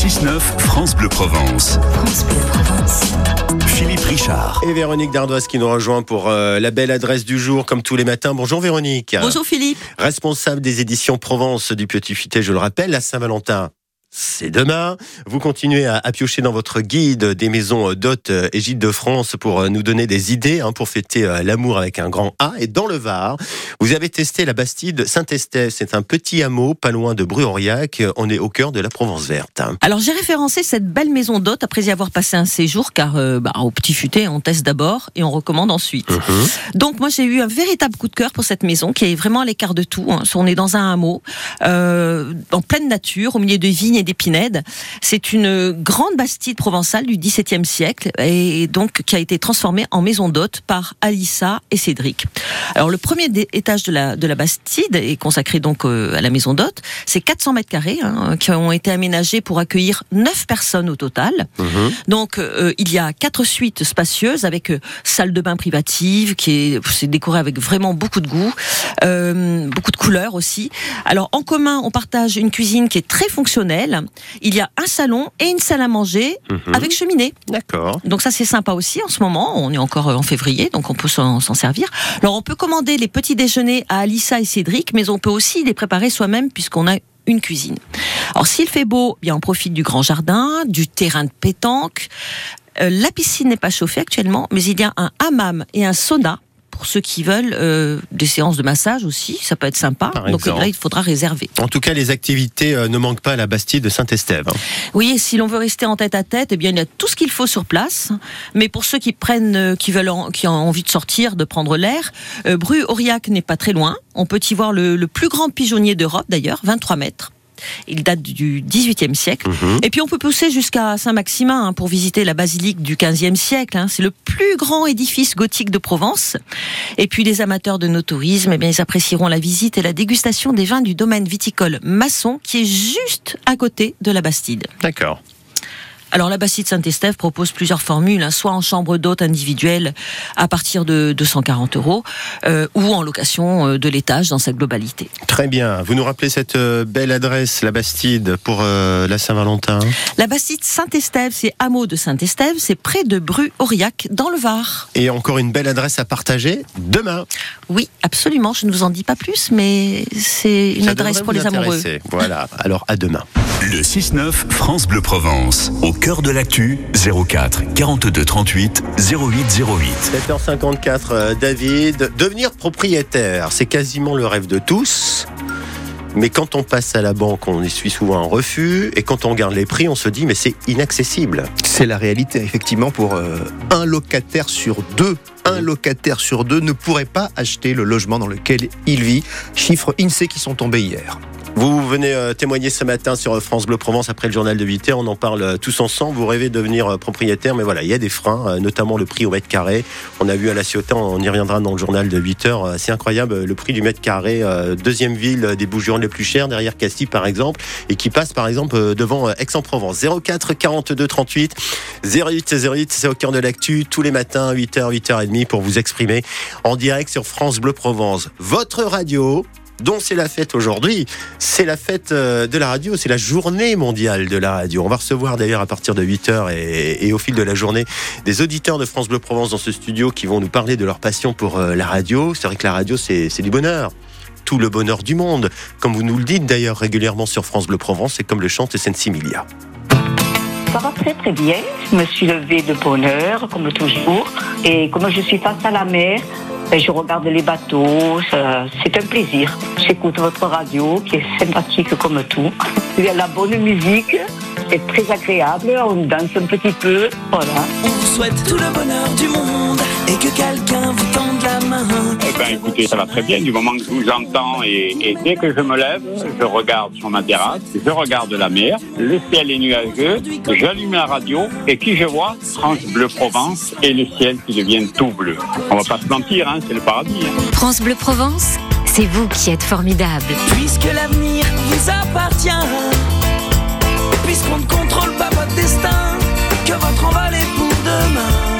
6-9 France Bleu Provence. France Bleu Provence. Philippe Richard. Et Véronique Dardoise qui nous rejoint pour euh, la belle adresse du jour, comme tous les matins. Bonjour Véronique. Bonjour Philippe. Responsable des éditions Provence du Petit Futé, je le rappelle, à Saint-Valentin. C'est demain. Vous continuez à, à piocher dans votre guide des maisons d'hôtes euh, et gîtes de France pour euh, nous donner des idées hein, pour fêter euh, l'amour avec un grand A. Et dans le Var, vous avez testé la Bastide Saint-Estève. C'est un petit hameau pas loin de Bru-Aurillac. On est au cœur de la Provence verte. Alors j'ai référencé cette belle maison d'hôte après y avoir passé un séjour car euh, bah, au petit futé on teste d'abord et on recommande ensuite. Mhm. Donc moi j'ai eu un véritable coup de cœur pour cette maison qui est vraiment à l'écart de tout. hein. On est dans un hameau euh, en pleine nature au milieu de vignes et. C'est une grande bastide provençale du XVIIe siècle et donc qui a été transformée en maison d'hôte par Alissa et Cédric. Alors le premier étage de la, de la bastide est consacré donc euh, à la maison d'hôte. C'est 400 mètres carrés hein, qui ont été aménagés pour accueillir 9 personnes au total. Mhm. Donc euh, il y a quatre suites spacieuses avec euh, salle de bain privative qui est c'est décoré avec vraiment beaucoup de goût, euh, beaucoup de couleurs aussi. Alors en commun, on partage une cuisine qui est très fonctionnelle. Il y a un salon et une salle à manger Mhm. avec cheminée. D'accord. Donc ça c'est sympa aussi en ce moment. On est encore euh, en février, donc on peut s'en s'en servir. Alors on peut commander les petits déjeuners à Alissa et Cédric, mais on peut aussi les préparer soi-même puisqu'on a une cuisine. Alors s'il fait beau, bien on profite du grand jardin, du terrain de pétanque. Euh, la piscine n'est pas chauffée actuellement, mais il y a un hammam et un sauna pour ceux qui veulent euh, des séances de massage aussi. Ça peut être sympa. Par Donc exemple. là il faudra réserver. En tout cas, les activités euh, ne manquent pas à la Bastide de Saint-Estève. hein. Oui, et si l'on veut rester en tête à tête, eh bien, il y a tout ce qu'il faut sur place. Mais pour ceux qui prennent, euh, qui veulent, en- qui ont envie de sortir, de prendre l'air, euh, Bru-Aurillac n'est pas très loin. On peut y voir le, le plus grand pigeonnier d'Europe, d'ailleurs, 23 mètres. Il date du 18e siècle. Mhm. Et puis on peut pousser jusqu'à Saint-Maximin hein, pour visiter la basilique du 15e siècle. hein. C'est le plus grand édifice gothique de Provence. Et puis les amateurs de nos tourisme, eh bien, ils apprécieront la visite et la dégustation des vins du domaine viticole Masson, qui est juste à côté de la Bastide. D'accord. Alors la Bastide Saint-Estève propose plusieurs formules, hein, soit en chambre d'hôte individuelle à partir de 240 euros, euh, ou en location euh, de l'étage dans sa globalité. Très bien. Vous nous rappelez cette euh, belle adresse, la Bastide, pour euh, la Saint-Valentin? La Bastide Saint-Estève, c'est hameau de Saint-Estève, c'est près de Bru-Aurillac, dans le Var. Et encore une belle adresse à partager demain. Oui, absolument, je ne vous en dis pas plus, mais c'est une Ça adresse pour les amoureux. Voilà. Alors à demain. Le 6-9 France Bleu Provence. Au cœur de l'actu, 04 42 38 08 08. 7h54, euh, David. Devenir propriétaire, c'est quasiment le rêve de tous. Mais quand on passe à la banque, on essuie souvent un refus. Et quand on regarde les prix, on se dit, mais c'est inaccessible. C'est la réalité, effectivement, pour euh, un locataire sur deux. Un locataire sur deux ne pourrait pas acheter le logement dans lequel il vit. Chiffres INSEE qui sont tombés hier. Vous venez euh, témoigner ce matin sur euh, France Bleu Provence après le journal de 8h. On en parle euh, tous ensemble. Vous rêvez de devenir propriétaire, mais voilà, il y a des freins, notamment le prix au mètre carré. On a vu à La Ciotat, on y reviendra dans le journal de 8h. euh, C'est incroyable le prix du mètre carré. Deuxième ville des Bouches-du-Rhône les plus chères, derrière Castille par exemple, et qui passe par exemple devant Aix-en-Provence. 04 42 38 08 08, c'est au cœur de l'actu tous les matins, 8h, 8h30 pour vous exprimer en direct sur France Bleu Provence. Votre radio dont c'est la fête aujourd'hui. C'est la fête euh, de la radio, c'est la journée mondiale de la radio. On va recevoir d'ailleurs à partir de 8h et, et au fil de la journée des auditeurs de France Bleu Provence dans ce studio qui vont nous parler de leur passion pour euh, la radio. C'est vrai que la radio, c'est du bonheur. Tout le bonheur du monde. Comme vous nous le dites d'ailleurs régulièrement sur France Bleu Provence, c'est comme le chante Sensimilia. Ça va très très bien. Je me suis levée de bonne heure, comme toujours. Et comme je suis face à la mer, ben, je regarde les bateaux. C'est un plaisir. J'écoute votre radio qui est sympathique comme tout. Il y a la bonne musique. C'est très agréable. On danse un petit peu. Voilà. On vous souhaite tout le bonheur du monde et que quelqu'un vous tende la main. Eh ben, écoutez, ça va très bien du moment que je vous entends et, et dès que je me lève, je regarde sur ma terrasse, je regarde la mer, le ciel est nuageux, j'allume la radio et qui je vois? France Bleu Provence et le ciel qui devient tout bleu. On va pas se mentir, hein, c'est le paradis. hein. France Bleu Provence, c'est vous qui êtes formidable. Puisque l'avenir vous appartient, puisqu'on ne contrôle pas votre destin, que votre envol est pour demain.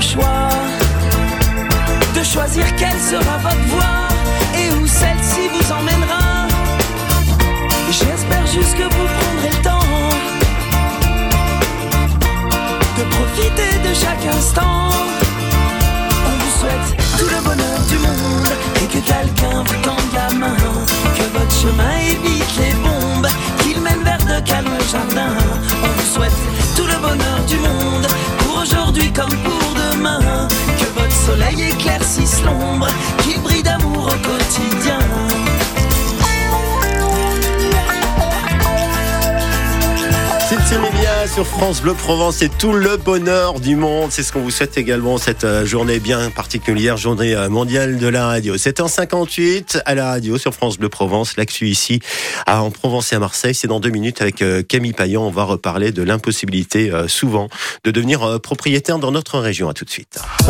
Choix. De choisir quelle sera votre voie et où celle-ci vous emmènera. J'espère juste que vous prendrez le temps de profiter de chaque instant. Soleil éclaircisse l'ombre, qu'il brille d'amour au quotidien. Sur France Bleu Provence et tout le bonheur du monde. C'est ce qu'on vous souhaite également cette euh, journée bien particulière, journée euh, mondiale de la radio. 7h58 à la radio sur France Bleu Provence. L'actu ici en Provence et à Marseille. C'est dans deux minutes avec euh, Camille Payan. On va reparler de l'impossibilité souvent de devenir propriétaire dans notre région. À tout de suite.